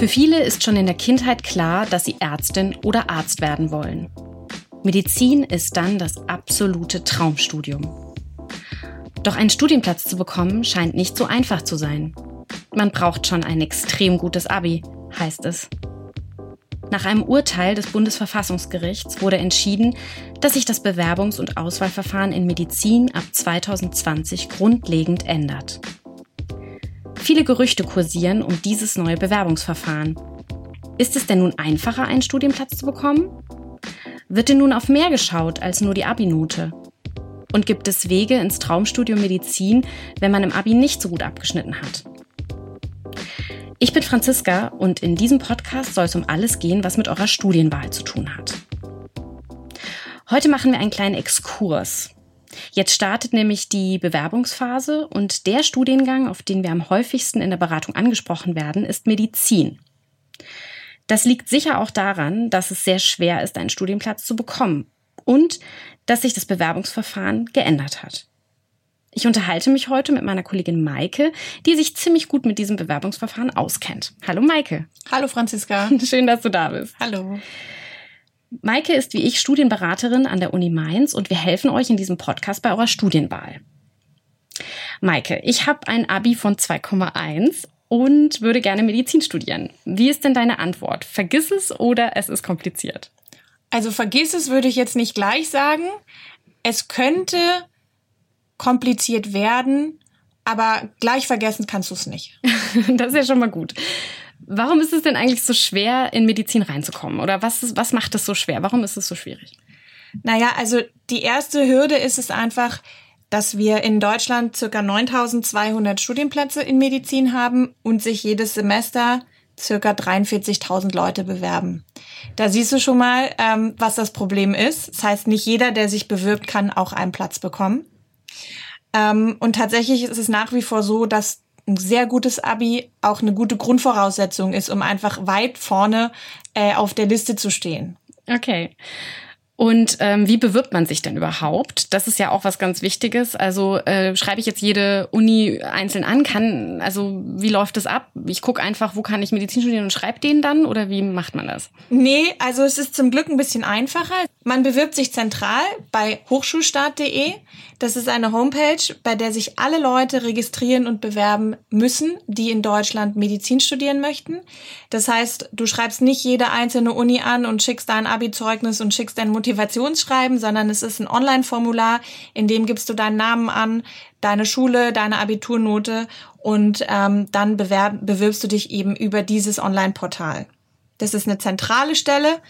Für viele ist schon in der Kindheit klar, dass sie Ärztin oder Arzt werden wollen. Medizin ist dann das absolute Traumstudium. Doch einen Studienplatz zu bekommen scheint nicht so einfach zu sein. Man braucht schon ein extrem gutes Abi, heißt es. Nach einem Urteil des Bundesverfassungsgerichts wurde entschieden, dass sich das Bewerbungs- und Auswahlverfahren in Medizin ab 2020 grundlegend ändert. Viele Gerüchte kursieren um dieses neue Bewerbungsverfahren. Ist es denn nun einfacher, einen Studienplatz zu bekommen? Wird denn nun auf mehr geschaut als nur die Abi-Note? Und gibt es Wege ins Traumstudium Medizin, wenn man im Abi nicht so gut abgeschnitten hat? Ich bin Franziska und in diesem Podcast soll es um alles gehen, was mit eurer Studienwahl zu tun hat. Heute machen wir einen kleinen Exkurs. Jetzt startet nämlich die Bewerbungsphase und der Studiengang, auf den wir am häufigsten in der Beratung angesprochen werden, ist Medizin. Das liegt sicher auch daran, dass es sehr schwer ist, einen Studienplatz zu bekommen und dass sich das Bewerbungsverfahren geändert hat. Ich unterhalte mich heute mit meiner Kollegin Maike, die sich ziemlich gut mit diesem Bewerbungsverfahren auskennt. Hallo Maike. Hallo Franziska. Schön, dass du da bist. Hallo. Maike ist wie ich Studienberaterin an der Uni Mainz und wir helfen euch in diesem Podcast bei eurer Studienwahl. Maike, ich habe ein Abi von 2,1 und würde gerne Medizin studieren. Wie ist denn deine Antwort? Vergiss es oder es ist kompliziert? Also vergiss es würde ich jetzt nicht gleich sagen. Es könnte kompliziert werden, aber gleich vergessen kannst du es nicht. das ist ja schon mal gut. Warum ist es denn eigentlich so schwer, in Medizin reinzukommen? Oder was, was macht es so schwer? Warum ist es so schwierig? Naja, also die erste Hürde ist es einfach, dass wir in Deutschland circa 9200 Studienplätze in Medizin haben und sich jedes Semester circa 43.000 Leute bewerben. Da siehst du schon mal, ähm, was das Problem ist. Das heißt, nicht jeder, der sich bewirbt, kann auch einen Platz bekommen. Ähm, und tatsächlich ist es nach wie vor so, dass ein sehr gutes Abi auch eine gute Grundvoraussetzung ist, um einfach weit vorne äh, auf der Liste zu stehen. Okay. Und ähm, wie bewirbt man sich denn überhaupt? Das ist ja auch was ganz Wichtiges. Also äh, schreibe ich jetzt jede Uni einzeln an? Kann also wie läuft das ab? Ich gucke einfach, wo kann ich Medizin studieren und schreibe den dann oder wie macht man das? Nee, also es ist zum Glück ein bisschen einfacher. Man bewirbt sich zentral bei hochschulstart.de. Das ist eine Homepage, bei der sich alle Leute registrieren und bewerben müssen, die in Deutschland Medizin studieren möchten. Das heißt, du schreibst nicht jede einzelne Uni an und schickst dein Abi-Zeugnis und schickst dein Motivationsschreiben, sondern es ist ein Online-Formular, in dem gibst du deinen Namen an, deine Schule, deine Abiturnote und ähm, dann bewerb, bewirbst du dich eben über dieses Online-Portal. Das ist eine zentrale Stelle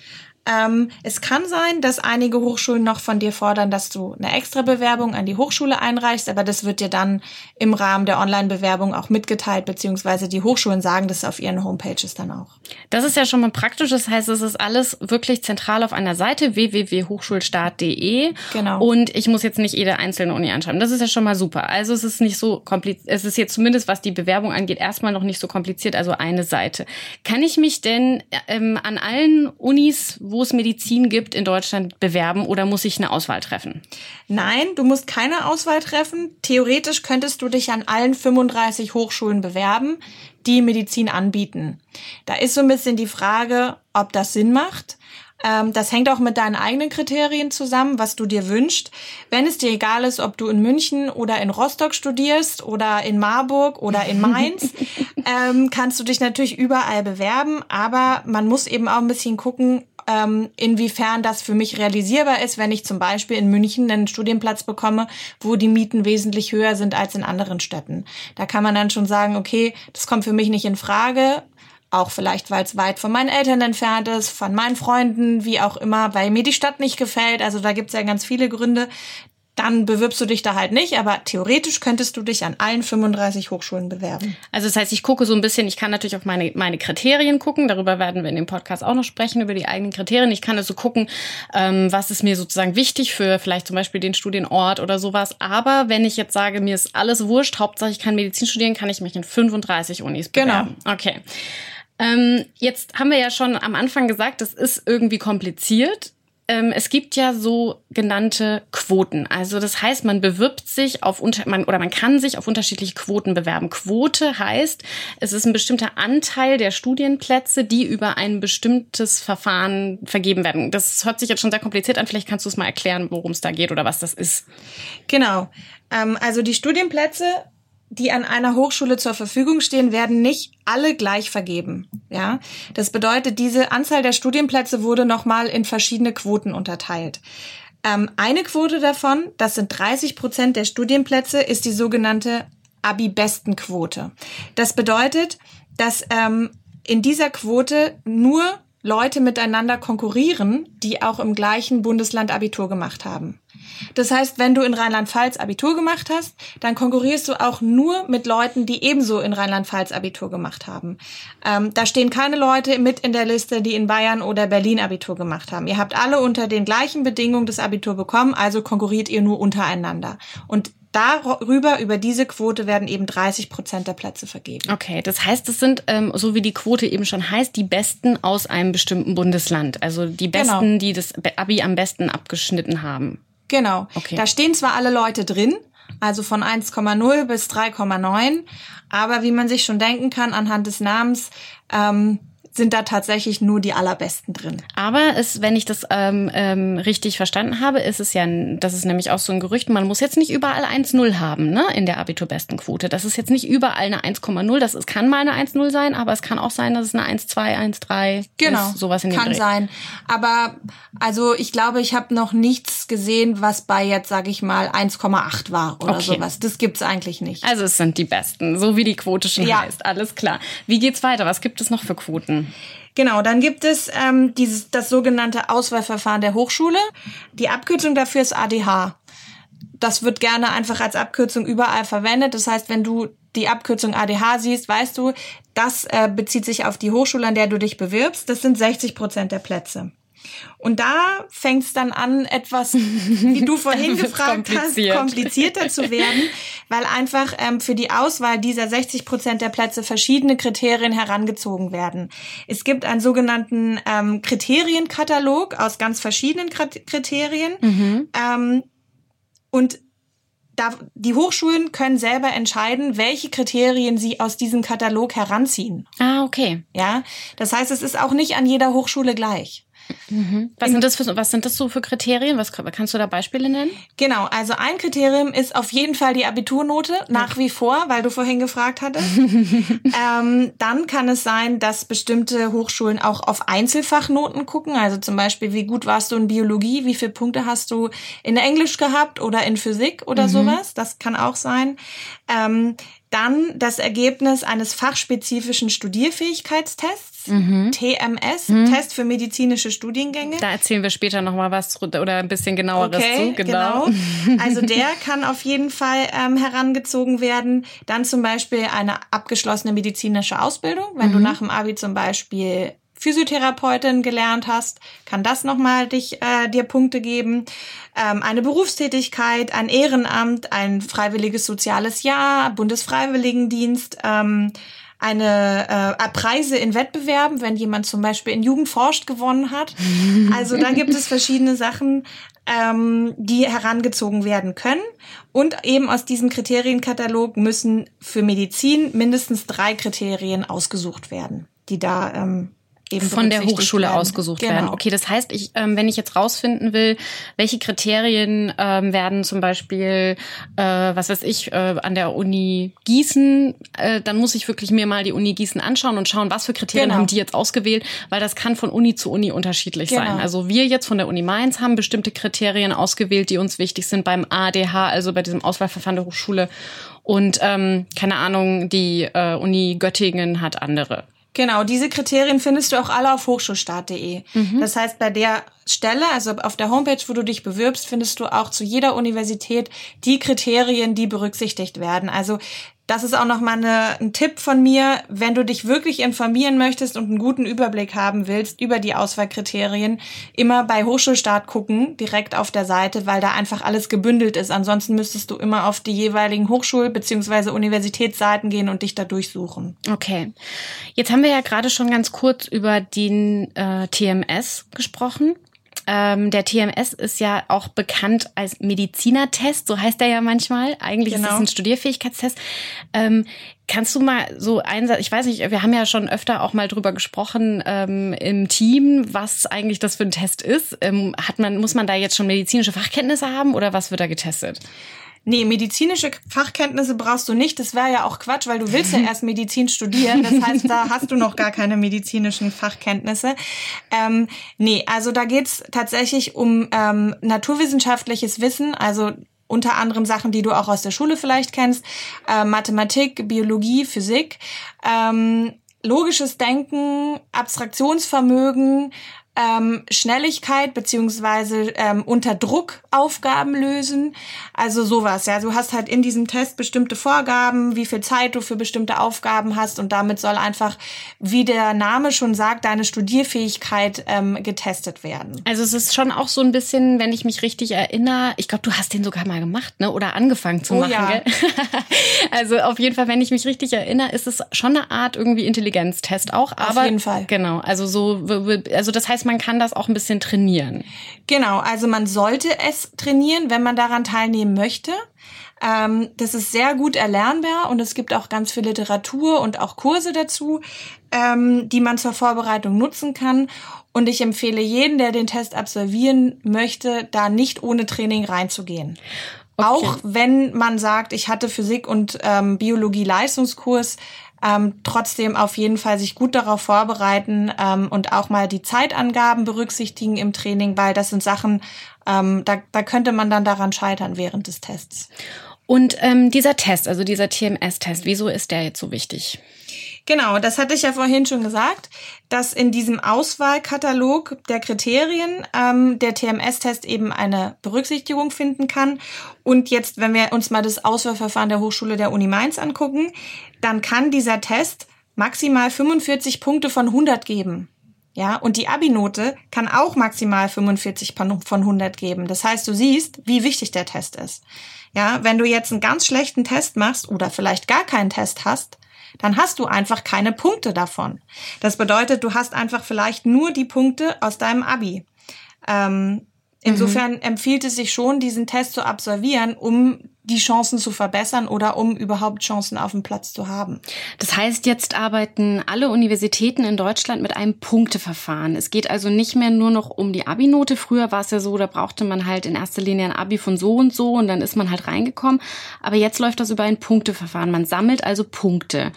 ähm, es kann sein, dass einige Hochschulen noch von dir fordern, dass du eine extra Bewerbung an die Hochschule einreichst, aber das wird dir dann im Rahmen der Online-Bewerbung auch mitgeteilt, beziehungsweise die Hochschulen sagen das auf ihren Homepages dann auch. Das ist ja schon mal praktisch. Das heißt, es ist alles wirklich zentral auf einer Seite www.hochschulstart.de. Genau. Und ich muss jetzt nicht jede einzelne Uni anschreiben. Das ist ja schon mal super. Also es ist nicht so kompliziert. Es ist jetzt zumindest, was die Bewerbung angeht, erstmal noch nicht so kompliziert. Also eine Seite. Kann ich mich denn ähm, an allen Unis, wo es Medizin gibt, in Deutschland bewerben oder muss ich eine Auswahl treffen? Nein, du musst keine Auswahl treffen. Theoretisch könntest du dich an allen 35 Hochschulen bewerben, die Medizin anbieten. Da ist so ein bisschen die Frage, ob das Sinn macht. Ähm, das hängt auch mit deinen eigenen Kriterien zusammen, was du dir wünschst. Wenn es dir egal ist, ob du in München oder in Rostock studierst oder in Marburg oder in Mainz, ähm, kannst du dich natürlich überall bewerben. Aber man muss eben auch ein bisschen gucken, ähm, inwiefern das für mich realisierbar ist, wenn ich zum Beispiel in München einen Studienplatz bekomme, wo die Mieten wesentlich höher sind als in anderen Städten. Da kann man dann schon sagen, okay, das kommt für mich nicht in Frage. Auch vielleicht, weil es weit von meinen Eltern entfernt ist, von meinen Freunden, wie auch immer, weil mir die Stadt nicht gefällt. Also da gibt es ja ganz viele Gründe dann bewirbst du dich da halt nicht, aber theoretisch könntest du dich an allen 35 Hochschulen bewerben. Also das heißt, ich gucke so ein bisschen, ich kann natürlich auf meine, meine Kriterien gucken, darüber werden wir in dem Podcast auch noch sprechen, über die eigenen Kriterien. Ich kann also gucken, ähm, was ist mir sozusagen wichtig für vielleicht zum Beispiel den Studienort oder sowas. Aber wenn ich jetzt sage, mir ist alles wurscht, Hauptsache ich kann Medizin studieren, kann ich mich in 35 Unis bewerben. Genau. Okay. Ähm, jetzt haben wir ja schon am Anfang gesagt, das ist irgendwie kompliziert es gibt ja so genannte Quoten. Also das heißt, man bewirbt sich auf unter man oder man kann sich auf unterschiedliche Quoten bewerben. Quote heißt, es ist ein bestimmter Anteil der Studienplätze, die über ein bestimmtes Verfahren vergeben werden. Das hört sich jetzt schon sehr kompliziert an. Vielleicht kannst du es mal erklären, worum es da geht oder was das ist. Genau. Ähm, also die Studienplätze die an einer Hochschule zur Verfügung stehen, werden nicht alle gleich vergeben. Ja, das bedeutet, diese Anzahl der Studienplätze wurde nochmal in verschiedene Quoten unterteilt. Ähm, eine Quote davon, das sind 30 Prozent der Studienplätze, ist die sogenannte Abi-Besten-Quote. Das bedeutet, dass ähm, in dieser Quote nur Leute miteinander konkurrieren, die auch im gleichen Bundesland Abitur gemacht haben. Das heißt, wenn du in Rheinland-Pfalz Abitur gemacht hast, dann konkurrierst du auch nur mit Leuten, die ebenso in Rheinland-Pfalz Abitur gemacht haben. Ähm, da stehen keine Leute mit in der Liste, die in Bayern oder Berlin Abitur gemacht haben. Ihr habt alle unter den gleichen Bedingungen das Abitur bekommen, also konkurriert ihr nur untereinander. Und darüber, über diese Quote werden eben 30 Prozent der Plätze vergeben. Okay, das heißt, es sind, ähm, so wie die Quote eben schon heißt, die Besten aus einem bestimmten Bundesland. Also die Besten, genau. die das Abi am besten abgeschnitten haben. Genau. Okay. Da stehen zwar alle Leute drin, also von 1,0 bis 3,9, aber wie man sich schon denken kann, anhand des Namens ähm, sind da tatsächlich nur die allerbesten drin. Aber es, wenn ich das ähm, ähm, richtig verstanden habe, ist es ja, das ist nämlich auch so ein Gerücht, man muss jetzt nicht überall 1,0 haben, ne, in der Abiturbestenquote. Das ist jetzt nicht überall eine 1,0, das ist, kann mal eine 1,0 sein, aber es kann auch sein, dass es eine 1,2, 1,3 genau, ist, sowas in dem Kann sein. Aber also ich glaube, ich habe noch nichts gesehen, was bei jetzt, sage ich mal, 1,8 war oder okay. sowas. Das gibt's eigentlich nicht. Also es sind die besten, so wie die Quote schon ja. heißt. Alles klar. Wie geht's weiter? Was gibt es noch für Quoten? Genau, dann gibt es ähm, dieses, das sogenannte Auswahlverfahren der Hochschule. Die Abkürzung dafür ist ADH. Das wird gerne einfach als Abkürzung überall verwendet. Das heißt, wenn du die Abkürzung ADH siehst, weißt du, das äh, bezieht sich auf die Hochschule, an der du dich bewirbst. Das sind 60 Prozent der Plätze. Und da fängt es dann an, etwas, wie du vorhin gefragt kompliziert. hast, komplizierter zu werden, weil einfach ähm, für die Auswahl dieser 60 Prozent der Plätze verschiedene Kriterien herangezogen werden. Es gibt einen sogenannten ähm, Kriterienkatalog aus ganz verschiedenen Kriterien. Mhm. Ähm, und da, die Hochschulen können selber entscheiden, welche Kriterien sie aus diesem Katalog heranziehen. Ah, okay. Ja, das heißt, es ist auch nicht an jeder Hochschule gleich. Mhm. Was, sind das für, was sind das so für Kriterien? Was kannst du da Beispiele nennen? Genau, also ein Kriterium ist auf jeden Fall die Abiturnote, nach wie vor, weil du vorhin gefragt hattest. ähm, dann kann es sein, dass bestimmte Hochschulen auch auf Einzelfachnoten gucken. Also zum Beispiel, wie gut warst du in Biologie, wie viele Punkte hast du in Englisch gehabt oder in Physik oder mhm. sowas. Das kann auch sein. Ähm, dann das Ergebnis eines fachspezifischen Studierfähigkeitstests, mhm. TMS, mhm. Test für medizinische Studiengänge. Da erzählen wir später noch mal was oder ein bisschen genaueres okay, zu. Genau. genau. Also der kann auf jeden Fall ähm, herangezogen werden. Dann zum Beispiel eine abgeschlossene medizinische Ausbildung, wenn mhm. du nach dem Abi zum Beispiel Physiotherapeutin gelernt hast, kann das nochmal dich, äh, dir Punkte geben. Ähm, eine Berufstätigkeit, ein Ehrenamt, ein freiwilliges soziales Jahr, Bundesfreiwilligendienst, ähm, eine äh, Preise in Wettbewerben, wenn jemand zum Beispiel in Jugend forscht gewonnen hat. Also da gibt es verschiedene Sachen, ähm, die herangezogen werden können. Und eben aus diesem Kriterienkatalog müssen für Medizin mindestens drei Kriterien ausgesucht werden, die da ähm, eben von der Hochschule werden. ausgesucht genau. werden. Okay, das heißt, ich, ähm, wenn ich jetzt rausfinden will, welche Kriterien ähm, werden zum Beispiel, äh, was weiß ich, äh, an der Uni Gießen, äh, dann muss ich wirklich mir mal die Uni Gießen anschauen und schauen, was für Kriterien genau. haben die jetzt ausgewählt, weil das kann von Uni zu Uni unterschiedlich genau. sein. Also wir jetzt von der Uni Mainz haben bestimmte Kriterien ausgewählt, die uns wichtig sind beim ADH, also bei diesem Auswahlverfahren der Hochschule. Und ähm, keine Ahnung, die äh, Uni Göttingen hat andere. Genau, diese Kriterien findest du auch alle auf hochschulstart.de. Mhm. Das heißt, bei der Stelle, also auf der Homepage, wo du dich bewirbst, findest du auch zu jeder Universität die Kriterien, die berücksichtigt werden. Also das ist auch nochmal eine, ein Tipp von mir, wenn du dich wirklich informieren möchtest und einen guten Überblick haben willst über die Auswahlkriterien, immer bei Hochschulstart gucken, direkt auf der Seite, weil da einfach alles gebündelt ist. Ansonsten müsstest du immer auf die jeweiligen Hochschul- bzw. Universitätsseiten gehen und dich da durchsuchen. Okay. Jetzt haben wir ja gerade schon ganz kurz über den äh, TMS gesprochen. Ähm, der TMS ist ja auch bekannt als Medizinertest, so heißt er ja manchmal. Eigentlich genau. ist es ein Studierfähigkeitstest. Ähm, Kannst du mal so ein, ich weiß nicht, wir haben ja schon öfter auch mal drüber gesprochen ähm, im Team, was eigentlich das für ein Test ist. Ähm, hat man, muss man da jetzt schon medizinische Fachkenntnisse haben oder was wird da getestet? Nee, medizinische Fachkenntnisse brauchst du nicht. Das wäre ja auch Quatsch, weil du willst ja erst Medizin studieren. Das heißt, da hast du noch gar keine medizinischen Fachkenntnisse. Ähm, nee, also da geht's tatsächlich um ähm, naturwissenschaftliches Wissen, also unter anderem Sachen, die du auch aus der Schule vielleicht kennst, äh, Mathematik, Biologie, Physik, ähm, logisches Denken, Abstraktionsvermögen, ähm, Schnelligkeit beziehungsweise ähm, unter Druck Aufgaben lösen. Also sowas. Ja, du hast halt in diesem Test bestimmte Vorgaben, wie viel Zeit du für bestimmte Aufgaben hast und damit soll einfach, wie der Name schon sagt, deine Studierfähigkeit ähm, getestet werden. Also es ist schon auch so ein bisschen, wenn ich mich richtig erinnere, ich glaube, du hast den sogar mal gemacht, ne? Oder angefangen zu oh, machen. Ja. Gell? also auf jeden Fall, wenn ich mich richtig erinnere, ist es schon eine Art irgendwie Intelligenztest auch. Aber auf jeden Fall. Genau. Also so, also das heißt heißt, man kann das auch ein bisschen trainieren. Genau, also man sollte es trainieren, wenn man daran teilnehmen möchte. Ähm, das ist sehr gut erlernbar und es gibt auch ganz viel Literatur und auch Kurse dazu, ähm, die man zur Vorbereitung nutzen kann. Und ich empfehle jeden, der den Test absolvieren möchte, da nicht ohne Training reinzugehen. Okay. Auch wenn man sagt, ich hatte Physik und ähm, Biologie Leistungskurs, ähm, trotzdem auf jeden Fall sich gut darauf vorbereiten ähm, und auch mal die Zeitangaben berücksichtigen im Training, weil das sind Sachen, ähm, da, da könnte man dann daran scheitern während des Tests. Und ähm, dieser Test, also dieser TMS-Test, wieso ist der jetzt so wichtig? Genau, das hatte ich ja vorhin schon gesagt, dass in diesem Auswahlkatalog der Kriterien ähm, der TMS-Test eben eine Berücksichtigung finden kann. Und jetzt, wenn wir uns mal das Auswahlverfahren der Hochschule der Uni Mainz angucken, dann kann dieser Test maximal 45 Punkte von 100 geben. Ja, und die Abi-Note kann auch maximal 45 von 100 geben. Das heißt, du siehst, wie wichtig der Test ist. Ja, wenn du jetzt einen ganz schlechten Test machst oder vielleicht gar keinen Test hast, dann hast du einfach keine Punkte davon. Das bedeutet, du hast einfach vielleicht nur die Punkte aus deinem Abi. Ähm, insofern mhm. empfiehlt es sich schon, diesen Test zu absolvieren, um die Chancen zu verbessern oder um überhaupt Chancen auf dem Platz zu haben. Das heißt, jetzt arbeiten alle Universitäten in Deutschland mit einem Punkteverfahren. Es geht also nicht mehr nur noch um die Abi-Note. Früher war es ja so, da brauchte man halt in erster Linie ein Abi von so und so und dann ist man halt reingekommen. Aber jetzt läuft das über ein Punkteverfahren. Man sammelt also Punkte.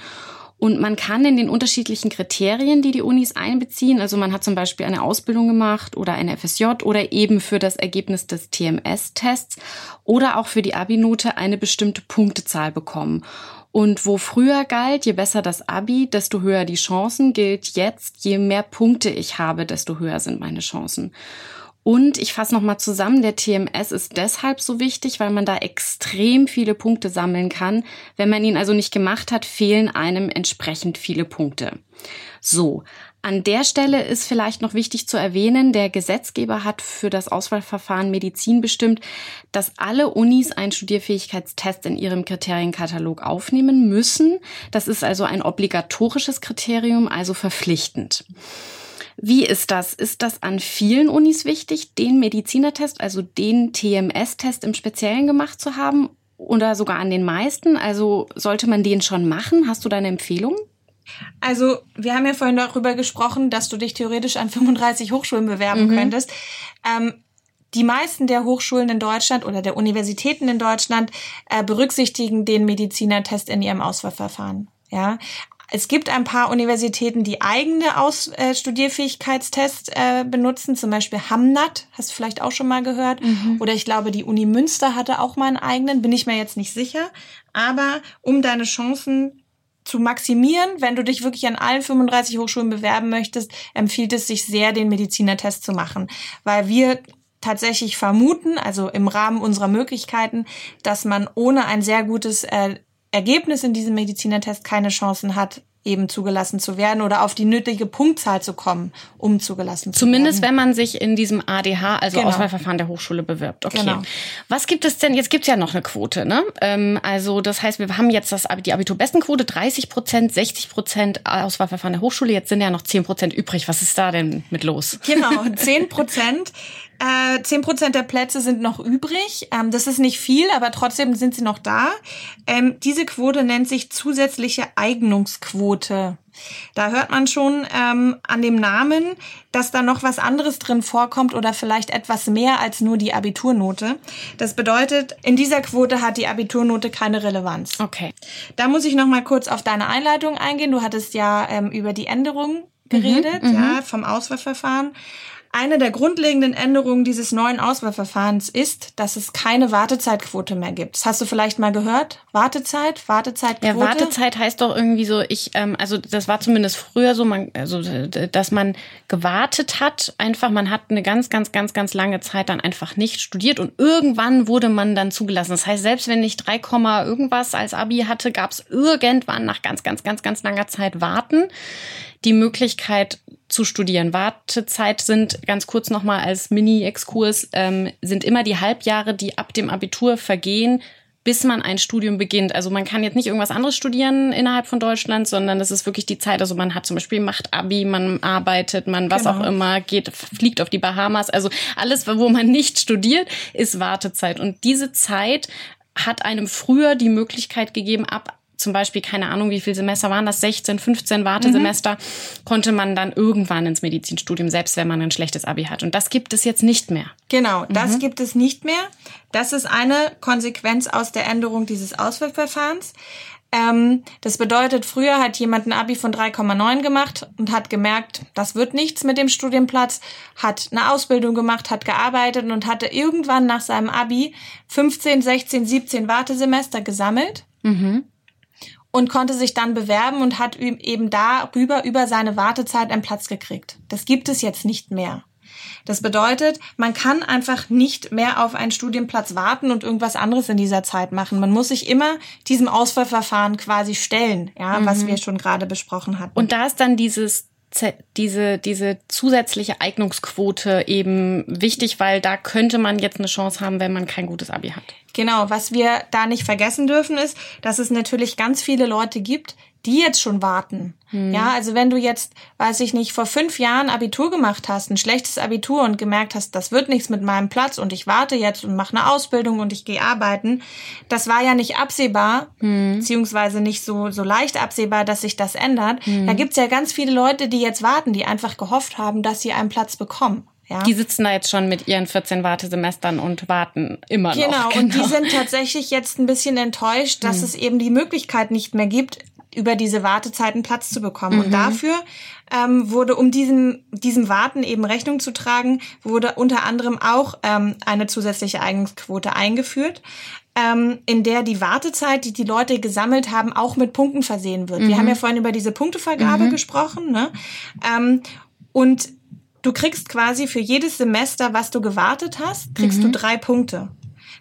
Und man kann in den unterschiedlichen Kriterien, die die Unis einbeziehen, also man hat zum Beispiel eine Ausbildung gemacht oder eine FSJ oder eben für das Ergebnis des TMS-Tests oder auch für die Abi-Note eine bestimmte Punktezahl bekommen. Und wo früher galt, je besser das Abi, desto höher die Chancen, gilt jetzt, je mehr Punkte ich habe, desto höher sind meine Chancen. Und ich fasse nochmal zusammen, der TMS ist deshalb so wichtig, weil man da extrem viele Punkte sammeln kann. Wenn man ihn also nicht gemacht hat, fehlen einem entsprechend viele Punkte. So, an der Stelle ist vielleicht noch wichtig zu erwähnen, der Gesetzgeber hat für das Auswahlverfahren Medizin bestimmt, dass alle Unis einen Studierfähigkeitstest in ihrem Kriterienkatalog aufnehmen müssen. Das ist also ein obligatorisches Kriterium, also verpflichtend. Wie ist das? Ist das an vielen Unis wichtig, den Medizinertest, also den TMS-Test im Speziellen gemacht zu haben? Oder sogar an den meisten? Also sollte man den schon machen? Hast du da eine Empfehlung? Also, wir haben ja vorhin darüber gesprochen, dass du dich theoretisch an 35 Hochschulen bewerben mhm. könntest. Ähm, die meisten der Hochschulen in Deutschland oder der Universitäten in Deutschland äh, berücksichtigen den Medizinertest in ihrem Auswahlverfahren. Ja, es gibt ein paar Universitäten, die eigene Aus äh, Studierfähigkeitstests äh, benutzen, zum Beispiel Hamnat, hast du vielleicht auch schon mal gehört. Mhm. Oder ich glaube, die Uni Münster hatte auch mal einen eigenen, bin ich mir jetzt nicht sicher. Aber um deine Chancen zu maximieren, wenn du dich wirklich an allen 35 Hochschulen bewerben möchtest, empfiehlt es sich sehr, den Medizinertest zu machen, weil wir tatsächlich vermuten, also im Rahmen unserer Möglichkeiten, dass man ohne ein sehr gutes äh, Ergebnis in diesem Medizinertest keine Chancen hat, eben zugelassen zu werden oder auf die nötige Punktzahl zu kommen, um zugelassen zu Zumindest, werden. wenn man sich in diesem ADH, also genau. Auswahlverfahren der Hochschule bewirbt. Okay. Genau. Was gibt es denn? Jetzt gibt es ja noch eine Quote, ne? Ähm, also das heißt, wir haben jetzt das, die Abiturbestenquote 30 Prozent, 60 Prozent Auswahlverfahren der Hochschule. Jetzt sind ja noch 10 Prozent übrig. Was ist da denn mit los? Genau, 10 Prozent. Äh, zehn Prozent der Plätze sind noch übrig. Ähm, das ist nicht viel, aber trotzdem sind sie noch da. Ähm, diese Quote nennt sich zusätzliche Eignungsquote. Da hört man schon ähm, an dem Namen, dass da noch was anderes drin vorkommt oder vielleicht etwas mehr als nur die Abiturnote. Das bedeutet, in dieser Quote hat die Abiturnote keine Relevanz. Okay. Da muss ich noch mal kurz auf deine Einleitung eingehen. Du hattest ja ähm, über die Änderung geredet, mhm, ja, vom Auswahlverfahren. Eine der grundlegenden Änderungen dieses neuen Auswahlverfahrens ist, dass es keine Wartezeitquote mehr gibt. Das hast du vielleicht mal gehört? Wartezeit, Wartezeitquote. Ja, Wartezeit heißt doch irgendwie so, ich, ähm, also das war zumindest früher so, man, also dass man gewartet hat, einfach, man hat eine ganz, ganz, ganz, ganz lange Zeit dann einfach nicht studiert und irgendwann wurde man dann zugelassen. Das heißt, selbst wenn ich 3, irgendwas als Abi hatte, gab es irgendwann nach ganz, ganz, ganz, ganz langer Zeit Warten die Möglichkeit zu studieren. Wartezeit sind ganz kurz nochmal als Mini-Exkurs, ähm, sind immer die Halbjahre, die ab dem Abitur vergehen, bis man ein Studium beginnt. Also man kann jetzt nicht irgendwas anderes studieren innerhalb von Deutschland, sondern das ist wirklich die Zeit. Also man hat zum Beispiel macht Abi, man arbeitet, man was genau. auch immer, geht, fliegt auf die Bahamas. Also alles, wo man nicht studiert, ist Wartezeit. Und diese Zeit hat einem früher die Möglichkeit gegeben, ab zum Beispiel, keine Ahnung, wie viele Semester waren das, 16, 15 Wartesemester, mhm. konnte man dann irgendwann ins Medizinstudium, selbst wenn man ein schlechtes Abi hat. Und das gibt es jetzt nicht mehr. Genau, das mhm. gibt es nicht mehr. Das ist eine Konsequenz aus der Änderung dieses Auswahlverfahrens. Ähm, das bedeutet, früher hat jemand ein Abi von 3,9 gemacht und hat gemerkt, das wird nichts mit dem Studienplatz, hat eine Ausbildung gemacht, hat gearbeitet und hatte irgendwann nach seinem Abi 15, 16, 17 Wartesemester gesammelt. Mhm und konnte sich dann bewerben und hat eben darüber über seine Wartezeit einen Platz gekriegt. Das gibt es jetzt nicht mehr. Das bedeutet, man kann einfach nicht mehr auf einen Studienplatz warten und irgendwas anderes in dieser Zeit machen. Man muss sich immer diesem Auswahlverfahren quasi stellen, ja, mhm. was wir schon gerade besprochen hatten. Und da ist dann dieses diese, diese zusätzliche Eignungsquote eben wichtig, weil da könnte man jetzt eine Chance haben, wenn man kein gutes Abi hat. Genau, was wir da nicht vergessen dürfen ist, dass es natürlich ganz viele Leute gibt, die jetzt schon warten. Hm. Ja, also wenn du jetzt, weiß ich nicht, vor fünf Jahren Abitur gemacht hast, ein schlechtes Abitur und gemerkt hast, das wird nichts mit meinem Platz und ich warte jetzt und mache eine Ausbildung und ich gehe arbeiten, das war ja nicht absehbar, hm. beziehungsweise nicht so, so leicht absehbar, dass sich das ändert. Hm. Da gibt's ja ganz viele Leute, die jetzt warten, die einfach gehofft haben, dass sie einen Platz bekommen. Ja. Die sitzen da jetzt schon mit ihren 14 Wartesemestern und warten immer genau, noch. Genau, und die genau. sind tatsächlich jetzt ein bisschen enttäuscht, dass hm. es eben die Möglichkeit nicht mehr gibt, über diese Wartezeiten Platz zu bekommen. Mhm. Und dafür ähm, wurde, um diesem, diesem Warten eben Rechnung zu tragen, wurde unter anderem auch ähm, eine zusätzliche Eignungsquote eingeführt. Ähm, in der die Wartezeit, die die Leute gesammelt haben, auch mit Punkten versehen wird. Mhm. Wir haben ja vorhin über diese Punktevergabe mhm. gesprochen. Ne? Ähm, und du kriegst quasi für jedes Semester, was du gewartet hast, kriegst du mhm. drei Punkte.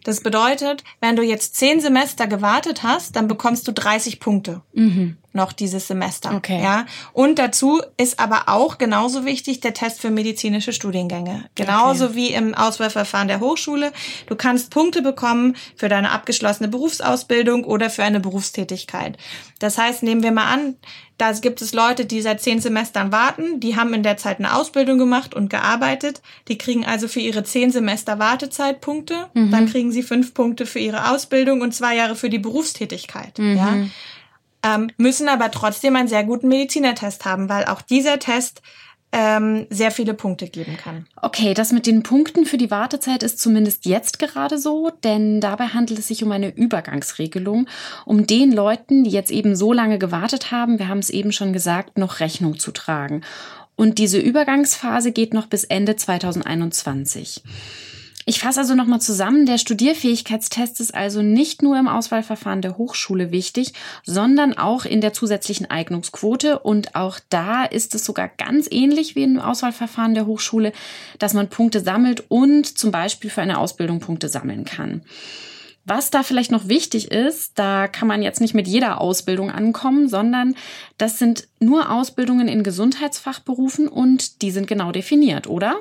Das bedeutet, wenn du jetzt zehn Semester gewartet hast, dann bekommst du 30 Punkte. Mhm noch dieses Semester. Okay. Ja. Und dazu ist aber auch genauso wichtig der Test für medizinische Studiengänge. Genauso okay. wie im Auswahlverfahren der Hochschule. Du kannst Punkte bekommen für deine abgeschlossene Berufsausbildung oder für eine Berufstätigkeit. Das heißt, nehmen wir mal an, da gibt es Leute, die seit zehn Semestern warten, die haben in der Zeit eine Ausbildung gemacht und gearbeitet. Die kriegen also für ihre zehn Semester Wartezeitpunkte. Mhm. Dann kriegen sie fünf Punkte für ihre Ausbildung und zwei Jahre für die Berufstätigkeit. Mhm. Ja ähm, müssen aber trotzdem einen sehr guten Medizinertest haben, weil auch dieser Test ähm, sehr viele Punkte geben kann. Okay, das mit den Punkten für die Wartezeit ist zumindest jetzt gerade so, denn dabei handelt es sich um eine Übergangsregelung, um den Leuten, die jetzt eben so lange gewartet haben, wir haben es eben schon gesagt, noch Rechnung zu tragen. Und diese Übergangsphase geht noch bis Ende 2021. Ich fasse also nochmal zusammen. Der Studierfähigkeitstest ist also nicht nur im Auswahlverfahren der Hochschule wichtig, sondern auch in der zusätzlichen Eignungsquote. Und auch da ist es sogar ganz ähnlich wie im Auswahlverfahren der Hochschule, dass man Punkte sammelt und zum Beispiel für eine Ausbildung Punkte sammeln kann. Was da vielleicht noch wichtig ist, da kann man jetzt nicht mit jeder Ausbildung ankommen, sondern das sind nur Ausbildungen in Gesundheitsfachberufen und die sind genau definiert, oder?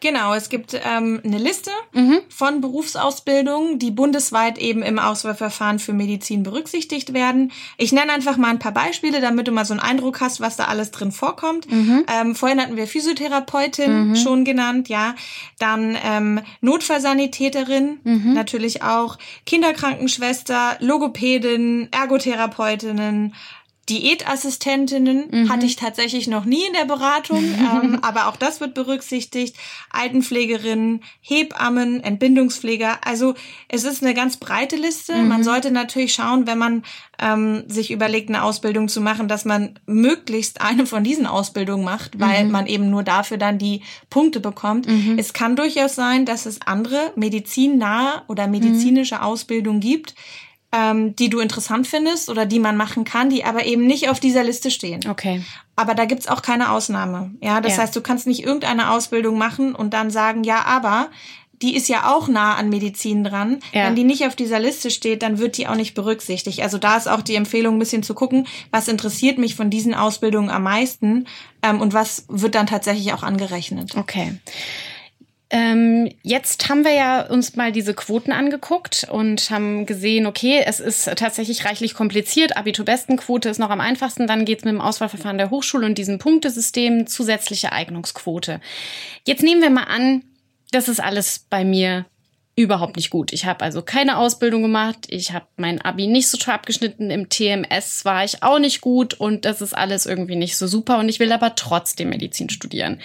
Genau, es gibt ähm, eine Liste mhm. von Berufsausbildungen, die bundesweit eben im Auswahlverfahren für Medizin berücksichtigt werden. Ich nenne einfach mal ein paar Beispiele, damit du mal so einen Eindruck hast, was da alles drin vorkommt. Mhm. Ähm, vorhin hatten wir Physiotherapeutin mhm. schon genannt, ja. Dann ähm, Notfallsanitäterin, mhm. natürlich auch Kinderkrankenschwester, Logopädin, Ergotherapeutinnen, Diätassistentinnen mhm. hatte ich tatsächlich noch nie in der Beratung, ähm, aber auch das wird berücksichtigt. Altenpflegerinnen, Hebammen, Entbindungspfleger. Also es ist eine ganz breite Liste. Mhm. Man sollte natürlich schauen, wenn man ähm, sich überlegt, eine Ausbildung zu machen, dass man möglichst eine von diesen Ausbildungen macht, weil mhm. man eben nur dafür dann die Punkte bekommt. Mhm. Es kann durchaus sein, dass es andere medizinnahe oder medizinische. Ausbildungen gibt, ähm, die du interessant findest oder die man machen kann, die aber eben nicht auf dieser Liste stehen. Okay. Aber da gibt's auch keine Ausnahme. Ja, das ja. heißt, du kannst nicht irgendeine Ausbildung machen und dann sagen, ja, aber die ist ja auch nah an Medizin dran. Ja. Wenn die nicht auf dieser Liste steht, dann wird die auch nicht berücksichtigt. Also da ist auch die Empfehlung, ein bisschen zu gucken, was interessiert mich von diesen Ausbildungen am meisten ähm, und was wird dann tatsächlich auch angerechnet. Okay. Ähm, jetzt haben wir ja uns mal diese Quoten angeguckt und haben gesehen, okay, es ist tatsächlich reichlich kompliziert. Abiturbestenquote ist noch am einfachsten. Dann geht's mit dem Auswahlverfahren der Hochschule und diesem Punktesystem zusätzliche Eignungsquote. Jetzt nehmen wir mal an, das ist alles bei mir überhaupt nicht gut. Ich habe also keine Ausbildung gemacht, ich habe mein Abi nicht so toll abgeschnitten, im TMS war ich auch nicht gut und das ist alles irgendwie nicht so super und ich will aber trotzdem Medizin studieren.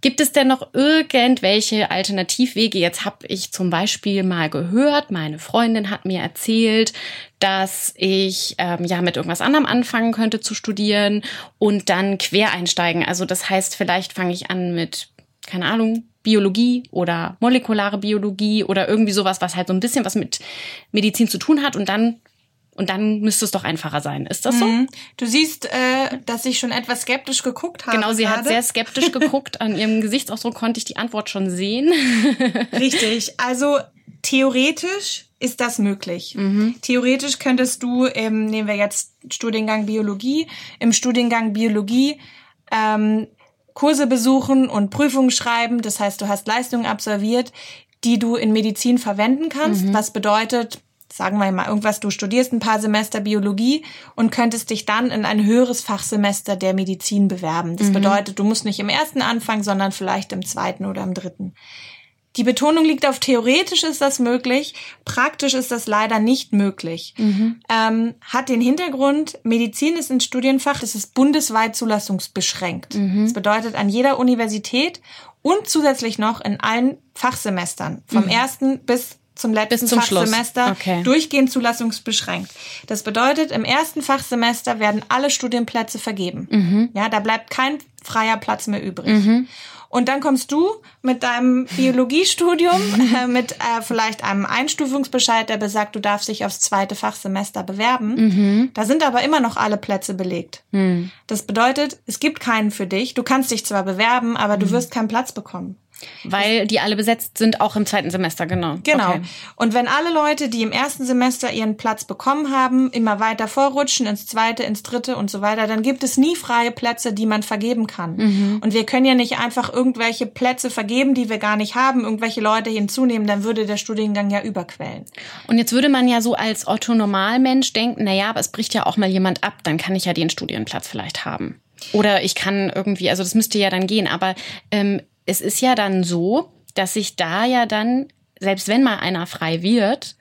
Gibt es denn noch irgendwelche Alternativwege? Jetzt habe ich zum Beispiel mal gehört, meine Freundin hat mir erzählt, dass ich ähm, ja mit irgendwas anderem anfangen könnte zu studieren und dann quer einsteigen. Also das heißt, vielleicht fange ich an mit, keine Ahnung, Biologie oder molekulare Biologie oder irgendwie sowas, was halt so ein bisschen was mit Medizin zu tun hat und dann und dann müsste es doch einfacher sein. Ist das so? Mhm. Du siehst, äh, dass ich schon etwas skeptisch geguckt habe. Genau, sie gerade. hat sehr skeptisch geguckt. An ihrem Gesichtsausdruck konnte ich die Antwort schon sehen. Richtig. Also theoretisch ist das möglich. Mhm. Theoretisch könntest du, ähm, nehmen wir jetzt Studiengang Biologie, im Studiengang Biologie ähm, Kurse besuchen und Prüfungen schreiben. Das heißt, du hast Leistungen absolviert, die du in Medizin verwenden kannst. Mhm. Was bedeutet, sagen wir mal irgendwas, du studierst ein paar Semester Biologie und könntest dich dann in ein höheres Fachsemester der Medizin bewerben. Das mhm. bedeutet, du musst nicht im ersten anfangen, sondern vielleicht im zweiten oder im dritten. Die Betonung liegt auf theoretisch ist das möglich, praktisch ist das leider nicht möglich. Mhm. Ähm, hat den Hintergrund, Medizin ist ein Studienfach, das ist bundesweit zulassungsbeschränkt. Mhm. Das bedeutet an jeder Universität und zusätzlich noch in allen Fachsemestern, vom mhm. ersten bis zum letzten bis zum Fachsemester okay. durchgehend zulassungsbeschränkt. Das bedeutet, im ersten Fachsemester werden alle Studienplätze vergeben. Mhm. Ja, da bleibt kein freier Platz mehr übrig. Mhm. Und dann kommst du mit deinem Biologiestudium, äh, mit äh, vielleicht einem Einstufungsbescheid, der besagt, du darfst dich aufs zweite Fachsemester bewerben. Mhm. Da sind aber immer noch alle Plätze belegt. Mhm. Das bedeutet, es gibt keinen für dich. Du kannst dich zwar bewerben, aber du mhm. wirst keinen Platz bekommen. Weil die alle besetzt sind, auch im zweiten Semester, genau. Genau. Okay. Und wenn alle Leute, die im ersten Semester ihren Platz bekommen haben, immer weiter vorrutschen ins zweite, ins dritte und so weiter, dann gibt es nie freie Plätze, die man vergeben kann. Mhm. Und wir können ja nicht einfach irgendwelche Plätze vergeben, die wir gar nicht haben, irgendwelche Leute hinzunehmen, dann würde der Studiengang ja überquellen. Und jetzt würde man ja so als Otto-Normalmensch denken, na ja, aber es bricht ja auch mal jemand ab, dann kann ich ja den Studienplatz vielleicht haben. Oder ich kann irgendwie, also das müsste ja dann gehen, aber ähm, es ist ja dann so, dass sich da ja dann, selbst wenn mal einer frei wird,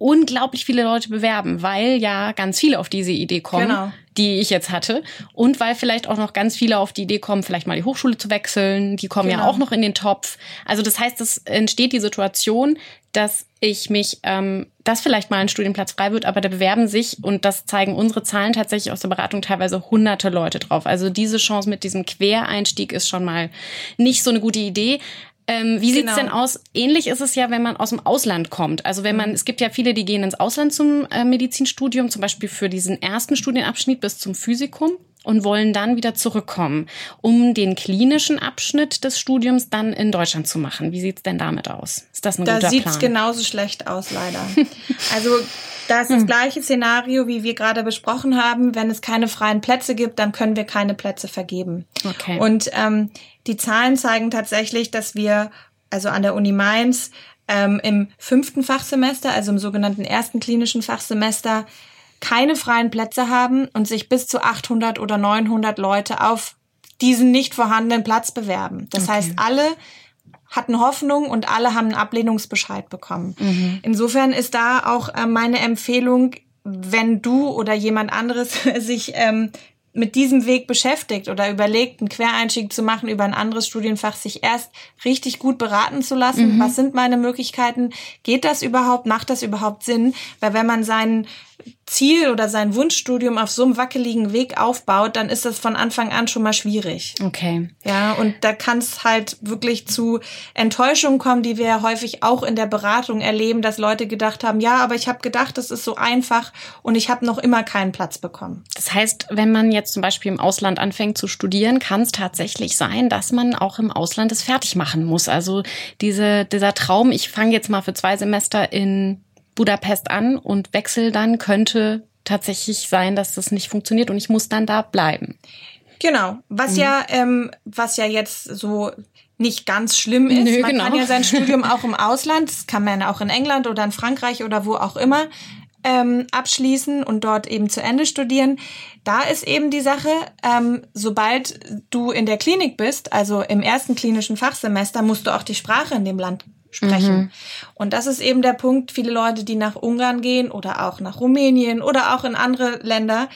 unglaublich viele Leute bewerben, weil ja ganz viele auf diese Idee kommen, genau. die ich jetzt hatte. Und weil vielleicht auch noch ganz viele auf die Idee kommen, vielleicht mal die Hochschule zu wechseln. Die kommen genau. ja auch noch in den Topf. Also das heißt, es entsteht die Situation, dass ich mich, ähm, dass vielleicht mal ein Studienplatz frei wird, aber da bewerben sich, und das zeigen unsere Zahlen tatsächlich aus der Beratung, teilweise hunderte Leute drauf. Also diese Chance mit diesem Quereinstieg ist schon mal nicht so eine gute Idee. Ähm, wie sieht's genau. denn aus? Ähnlich ist es ja, wenn man aus dem Ausland kommt. Also wenn man, mhm. es gibt ja viele, die gehen ins Ausland zum äh, Medizinstudium, zum Beispiel für diesen ersten Studienabschnitt bis zum Physikum. Und wollen dann wieder zurückkommen, um den klinischen Abschnitt des Studiums dann in Deutschland zu machen. Wie sieht's denn damit aus? Ist das ein da guter sieht's Plan? genauso schlecht aus, leider. also das ist das gleiche Szenario, wie wir gerade besprochen haben. Wenn es keine freien Plätze gibt, dann können wir keine Plätze vergeben. Okay. Und ähm, die Zahlen zeigen tatsächlich, dass wir, also an der Uni Mainz, ähm, im fünften Fachsemester, also im sogenannten ersten klinischen Fachsemester, keine freien Plätze haben und sich bis zu 800 oder 900 Leute auf diesen nicht vorhandenen Platz bewerben. Das Okay. heißt, alle hatten Hoffnung und alle haben einen Ablehnungsbescheid bekommen. Insofern ist da auch äh, meine Empfehlung, wenn du oder jemand anderes sich ähm, mit diesem Weg beschäftigt oder überlegt, einen Quereinstieg zu machen über ein anderes Studienfach, sich erst richtig gut beraten zu lassen. Was sind meine Möglichkeiten? Geht das überhaupt? Macht das überhaupt Sinn? Weil wenn man sein Ziel oder sein Wunschstudium auf so einem wackeligen Weg aufbaut, dann ist das von Anfang an schon mal schwierig. Okay. Ja, und da kann es halt wirklich zu Enttäuschungen kommen, die wir ja häufig auch in der Beratung erleben, dass Leute gedacht haben, ja, aber ich habe gedacht, das ist so einfach und ich habe noch immer keinen Platz bekommen. Das heißt, wenn man jetzt zum Beispiel im Ausland anfängt zu studieren, kann es tatsächlich sein, dass man auch im Ausland es fertig machen muss. Also diese, dieser Traum, ich fange jetzt mal für zwei Semester in Budapest an und wechsel dann, könnte tatsächlich sein, dass das nicht funktioniert und ich muss dann da bleiben. Genau, was ja, ähm, was ja jetzt so nicht ganz schlimm ist. Nö, man genau. kann ja sein Studium auch im Ausland, das kann man auch in England oder in Frankreich oder wo auch immer ähm, abschließen und dort eben zu Ende studieren. Da ist eben die Sache, ähm, sobald du in der Klinik bist, also im ersten klinischen Fachsemester, musst du auch die Sprache in dem Land sprechen. Und das ist eben der Punkt, viele Leute, die nach Ungarn gehen oder auch nach Rumänien oder auch in andere Länder,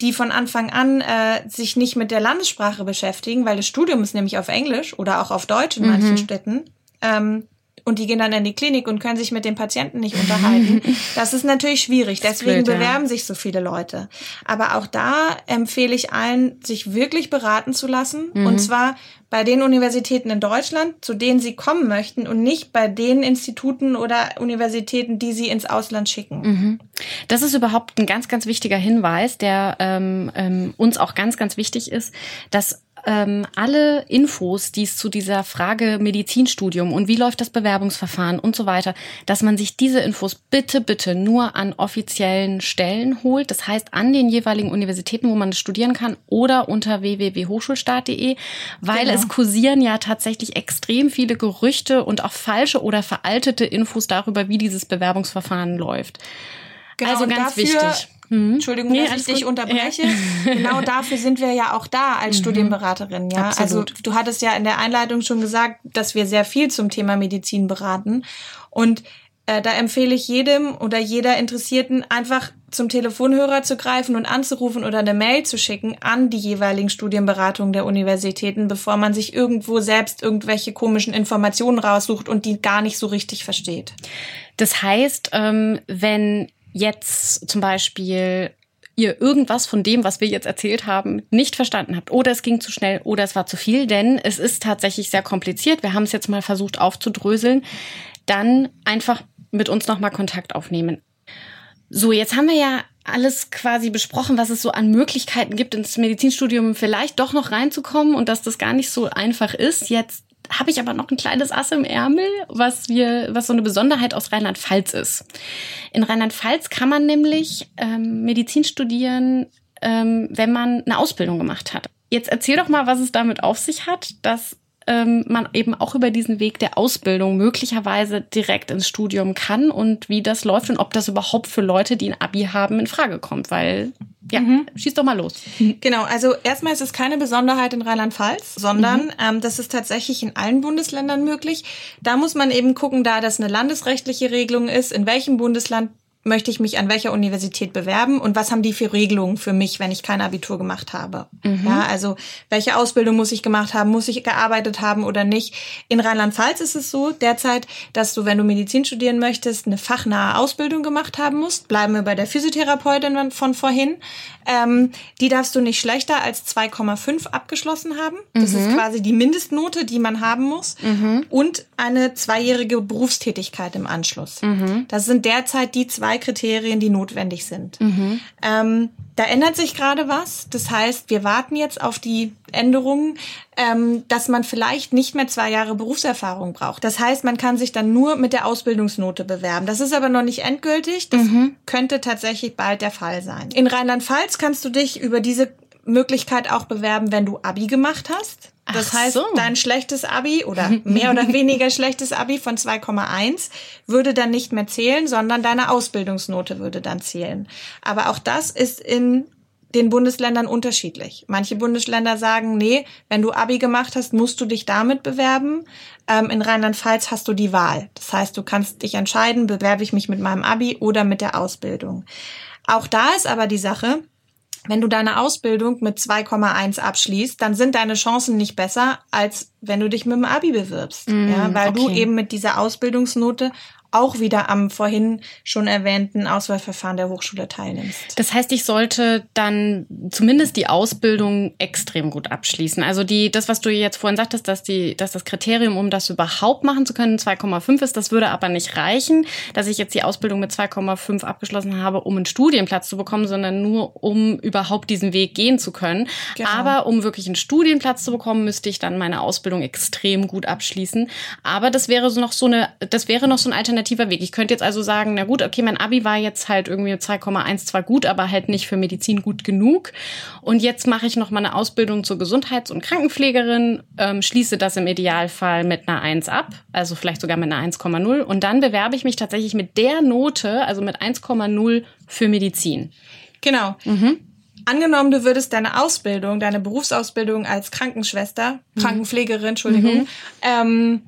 die von Anfang an äh, sich nicht mit der Landessprache beschäftigen, weil das Studium ist nämlich auf Englisch oder auch auf Deutsch in manchen Städten. Ähm, und die gehen dann in die Klinik und können sich mit den Patienten nicht unterhalten. Das ist natürlich schwierig. Deswegen blöd, ja. bewerben sich so viele Leute. Aber auch da empfehle ich allen, sich wirklich beraten zu lassen. Und zwar bei den Universitäten in Deutschland, zu denen sie kommen möchten und nicht bei den Instituten oder Universitäten, die sie ins Ausland schicken. Das ist überhaupt ein ganz, ganz wichtiger Hinweis, der ähm, ähm, uns auch ganz, ganz wichtig ist, dass ähm, alle Infos, die es zu dieser Frage Medizinstudium und wie läuft das Bewerbungsverfahren und so weiter, dass man sich diese Infos bitte, bitte nur an offiziellen Stellen holt. Das heißt an den jeweiligen Universitäten, wo man es studieren kann oder unter www.hochschulstaat.de, weil Genau. es kursieren ja tatsächlich extrem viele Gerüchte und auch falsche oder veraltete Infos darüber, wie dieses Bewerbungsverfahren läuft. also und ganz Genau, dafür- wichtig. Mhm. Entschuldigung, Nee, dass ich dich gut. unterbreche. Genau dafür sind wir ja auch da als Studienberaterin. Ja, Absolut. also du hattest ja in der Einleitung schon gesagt, dass wir sehr viel zum Thema Medizin beraten und äh, da empfehle ich jedem oder jeder Interessierten einfach zum Telefonhörer zu greifen und anzurufen oder eine Mail zu schicken an die jeweiligen Studienberatungen der Universitäten, bevor man sich irgendwo selbst irgendwelche komischen Informationen raussucht und die gar nicht so richtig versteht. Das heißt, ähm, wenn jetzt zum Beispiel ihr irgendwas von dem, was wir jetzt erzählt haben, nicht verstanden habt oder es ging zu schnell oder es war zu viel, denn es ist tatsächlich sehr kompliziert. Wir haben es jetzt mal versucht aufzudröseln. Dann einfach mit uns nochmal Kontakt aufnehmen. So, jetzt haben wir ja alles quasi besprochen, was es so an Möglichkeiten gibt, ins Medizinstudium vielleicht doch noch reinzukommen und dass das gar nicht so einfach ist. Jetzt habe ich aber noch ein kleines Ass im Ärmel, was wir, was so eine Besonderheit aus Rheinland-Pfalz ist. In Rheinland-Pfalz kann man nämlich ähm, Medizin studieren, ähm, wenn man eine Ausbildung gemacht hat. Jetzt erzähl doch mal, was es damit auf sich hat, dass ähm, man eben auch über diesen Weg der Ausbildung möglicherweise direkt ins Studium kann und wie das läuft und ob das überhaupt für Leute, die ein Abi haben, in Frage kommt. Weil, ja, schieß doch mal los. Genau, also erstmal ist es keine Besonderheit in Rheinland-Pfalz, sondern ähm, das ist tatsächlich in allen Bundesländern möglich. Da muss man eben gucken, da das eine landesrechtliche Regelung ist, in welchem Bundesland möchte ich mich an welcher Universität bewerben und was haben die für Regelungen für mich, wenn ich kein Abitur gemacht habe. Ja, also welche Ausbildung muss ich gemacht haben, muss ich gearbeitet haben oder nicht. In Rheinland-Pfalz ist es so derzeit, dass du, wenn du Medizin studieren möchtest, eine fachnahe Ausbildung gemacht haben musst. Bleiben wir bei der Physiotherapeutin von vorhin. Ähm, die darfst du nicht schlechter als 2,5 abgeschlossen haben. Das ist quasi die Mindestnote, die man haben muss. Und eine zweijährige Berufstätigkeit im Anschluss. Das sind derzeit die zwei zwei Kriterien, die notwendig sind. Ähm, da ändert sich gerade was. Das heißt, wir warten jetzt auf die Änderungen, ähm, dass man vielleicht nicht mehr zwei Jahre Berufserfahrung braucht. Das heißt, man kann sich dann nur mit der Ausbildungsnote bewerben. Das ist aber noch nicht endgültig. Das könnte tatsächlich bald der Fall sein. In Rheinland-Pfalz kannst du dich über diese Möglichkeit auch bewerben, wenn du Abi gemacht hast. Das Ach heißt, so. dein schlechtes Abi oder mehr oder weniger schlechtes Abi von 2,1 würde dann nicht mehr zählen, sondern deine Ausbildungsnote würde dann zählen. Aber auch das ist in den Bundesländern unterschiedlich. Manche Bundesländer sagen, nee, wenn du Abi gemacht hast, musst du dich damit bewerben. Ähm, in Rheinland-Pfalz hast du die Wahl. Das heißt, du kannst dich entscheiden, bewerbe ich mich mit meinem Abi oder mit der Ausbildung. Auch da ist aber die Sache, wenn du deine Ausbildung mit 2,1 abschließt, dann sind deine Chancen nicht besser, als wenn du dich mit dem Abi bewirbst. ja, weil du okay. eben mit dieser Ausbildungsnote auch wieder am vorhin schon erwähnten Auswahlverfahren der Hochschule teilnimmst. Das heißt, ich sollte dann zumindest die Ausbildung extrem gut abschließen. Also die, das, was du jetzt vorhin sagtest, dass die, dass das Kriterium, um das überhaupt machen zu können, 2,5 ist, das würde aber nicht reichen, dass ich jetzt die Ausbildung mit 2,5 abgeschlossen habe, um einen Studienplatz zu bekommen, sondern nur, um überhaupt diesen Weg gehen zu können. Genau. Aber um wirklich einen Studienplatz zu bekommen, müsste ich dann meine Ausbildung extrem gut abschließen. Aber das wäre so noch so eine, das wäre noch so ein alternativer Weg. Ich könnte jetzt also sagen, na gut, okay, mein Abi war jetzt halt irgendwie mit 2,1 zwar gut, aber halt nicht für Medizin gut genug. Und jetzt mache ich noch mal eine Ausbildung zur Gesundheits- und Krankenpflegerin, ähm, schließe das im Idealfall mit einer 1 ab, also vielleicht sogar mit einer 1,0. Und dann bewerbe ich mich tatsächlich mit der Note, also mit 1,0 für Medizin. Genau. Angenommen, du würdest deine Ausbildung, deine Berufsausbildung als Krankenschwester, Krankenpflegerin, Entschuldigung, ähm,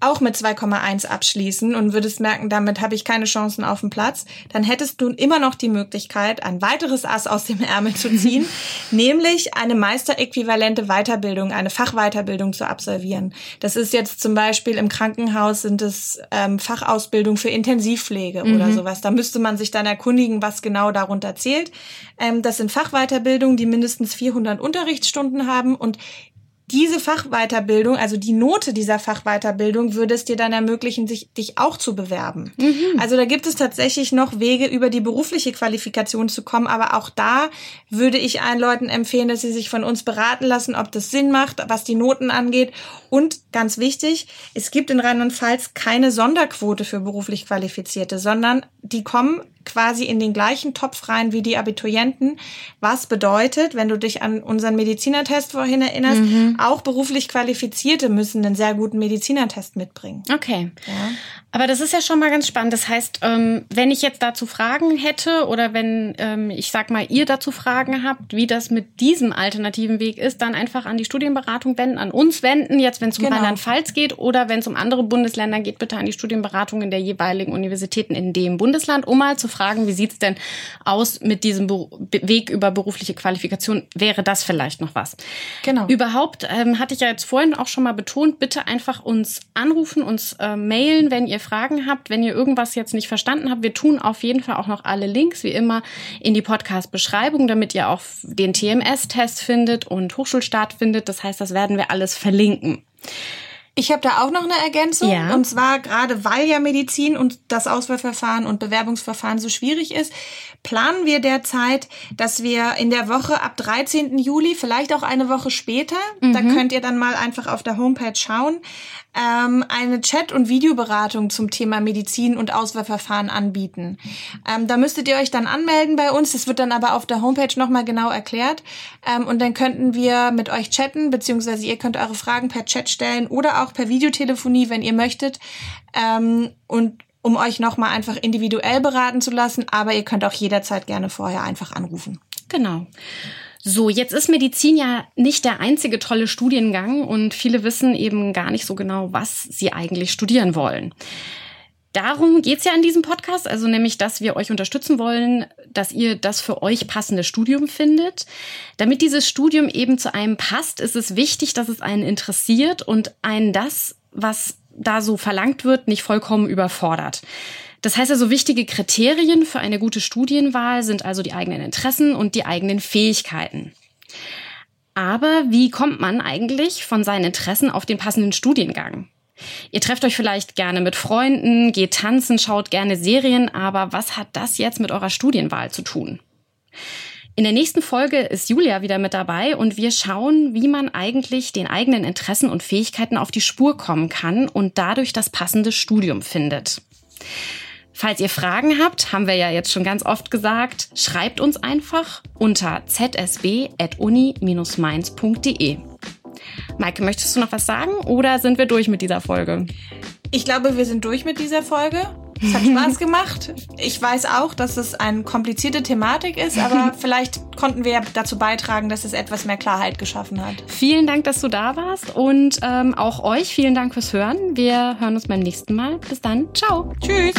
auch mit 2,1 abschließen und würdest merken, damit habe ich keine Chancen auf den Platz, dann hättest du immer noch die Möglichkeit, ein weiteres Ass aus dem Ärmel zu ziehen, nämlich eine meisteräquivalente Weiterbildung, eine Fachweiterbildung zu absolvieren. Das ist jetzt zum Beispiel im Krankenhaus sind es ähm, Fachausbildung für Intensivpflege oder sowas. Da müsste man sich dann erkundigen, was genau darunter zählt. Ähm, das sind Fachweiterbildungen, die mindestens 400 Unterrichtsstunden haben und diese Fachweiterbildung, also die Note dieser Fachweiterbildung, würde es dir dann ermöglichen, sich, dich auch zu bewerben. Also da gibt es tatsächlich noch Wege, über die berufliche Qualifikation zu kommen, aber auch da würde ich allen Leuten empfehlen, dass sie sich von uns beraten lassen, ob das Sinn macht, was die Noten angeht. Und ganz wichtig, es gibt in Rheinland-Pfalz keine Sonderquote für beruflich Qualifizierte, sondern die kommen quasi in den gleichen Topf rein wie die Abiturienten. Was bedeutet, wenn du dich an unseren Medizinertest vorhin erinnerst, auch beruflich Qualifizierte müssen einen sehr guten Medizinertest mitbringen. Okay. Aber das ist ja schon mal ganz spannend. Das heißt, ähm, wenn ich jetzt dazu Fragen hätte oder wenn ähm, ich sag mal, ihr dazu Fragen habt, wie das mit diesem alternativen Weg ist, dann einfach an die Studienberatung wenden, an uns wenden, jetzt wenn es um Genau. Rheinland-Pfalz geht oder wenn es um andere Bundesländer geht, bitte an die Studienberatung der jeweiligen Universitäten in dem Bundesland, um mal zu fragen, wie sieht's denn aus mit diesem Be- Weg über berufliche Qualifikation? Wäre das vielleicht noch was? Genau. Überhaupt ähm, hatte ich ja jetzt vorhin auch schon mal betont, bitte einfach uns anrufen, uns äh, mailen, wenn ihr Fragen habt, wenn ihr irgendwas jetzt nicht verstanden habt. Wir tun auf jeden Fall auch noch alle Links, wie immer, in die Podcast-Beschreibung, damit ihr auch den TMS-Test findet und Hochschulstart findet. Das heißt, das werden wir alles verlinken. Ich habe da auch noch eine Ergänzung. Ja. Und zwar gerade weil ja Medizin und das Auswahlverfahren und Bewerbungsverfahren so schwierig ist, planen wir derzeit, dass wir in der Woche ab 13. Juli, vielleicht auch eine Woche später, da könnt ihr dann mal einfach auf der Homepage schauen, ähm, eine Chat- und Videoberatung zum Thema Medizin und Auswahlverfahren anbieten. Ähm, da müsstet ihr euch dann anmelden bei uns. Das wird dann aber auf der Homepage nochmal genau erklärt. Ähm, und dann könnten wir mit euch chatten, beziehungsweise ihr könnt eure Fragen per Chat stellen oder auch per Videotelefonie, wenn ihr möchtet. Ähm, und um euch nochmal einfach individuell beraten zu lassen, aber ihr könnt auch jederzeit gerne vorher einfach anrufen. Genau. So, jetzt ist Medizin ja nicht der einzige tolle Studiengang und viele wissen eben gar nicht so genau, was sie eigentlich studieren wollen. Darum geht's ja in diesem Podcast, also nämlich, dass wir euch unterstützen wollen, dass ihr das für euch passende Studium findet. Damit dieses Studium eben zu einem passt, ist es wichtig, dass es einen interessiert und einen das, was da so verlangt wird, nicht vollkommen überfordert. Das heißt also, wichtige Kriterien für eine gute Studienwahl sind also die eigenen Interessen und die eigenen Fähigkeiten. Aber wie kommt man eigentlich von seinen Interessen auf den passenden Studiengang? Ihr trefft euch vielleicht gerne mit Freunden, geht tanzen, schaut gerne Serien, aber was hat das jetzt mit eurer Studienwahl zu tun? In der nächsten Folge ist Julia wieder mit dabei und wir schauen, wie man eigentlich den eigenen Interessen und Fähigkeiten auf die Spur kommen kann und dadurch das passende Studium findet. Falls ihr Fragen habt, haben wir ja jetzt schon ganz oft gesagt, schreibt uns einfach unter zsb.uni-mainz.de. Maike, möchtest du noch was sagen oder sind wir durch mit dieser Folge? Ich glaube, wir sind durch mit dieser Folge. Es hat Spaß gemacht. Ich weiß auch, dass es eine komplizierte Thematik ist, aber vielleicht konnten wir ja dazu beitragen, dass es etwas mehr Klarheit geschaffen hat. Vielen Dank, dass du da warst und ähm, auch euch vielen Dank fürs Hören. Wir hören uns beim nächsten Mal. Bis dann. Ciao. Tschüss.